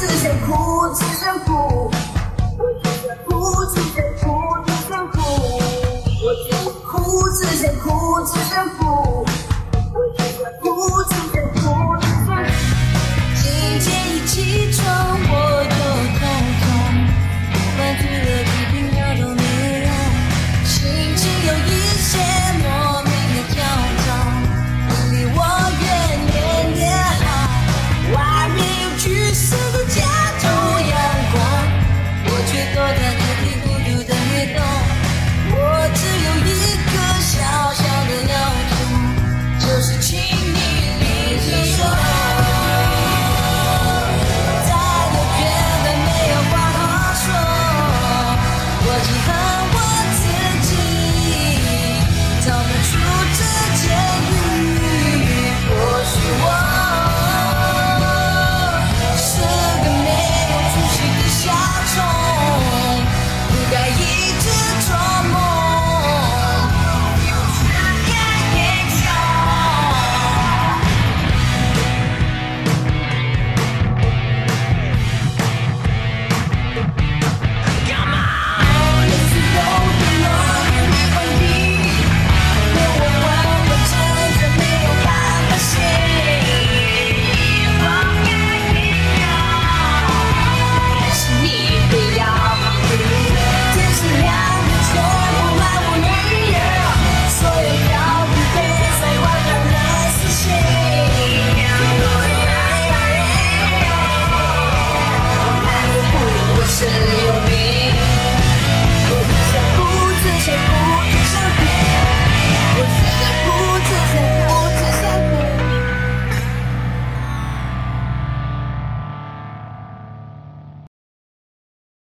只想哭，只想哭，我哭，只想哭，只想哭，我只想哭，只想哭，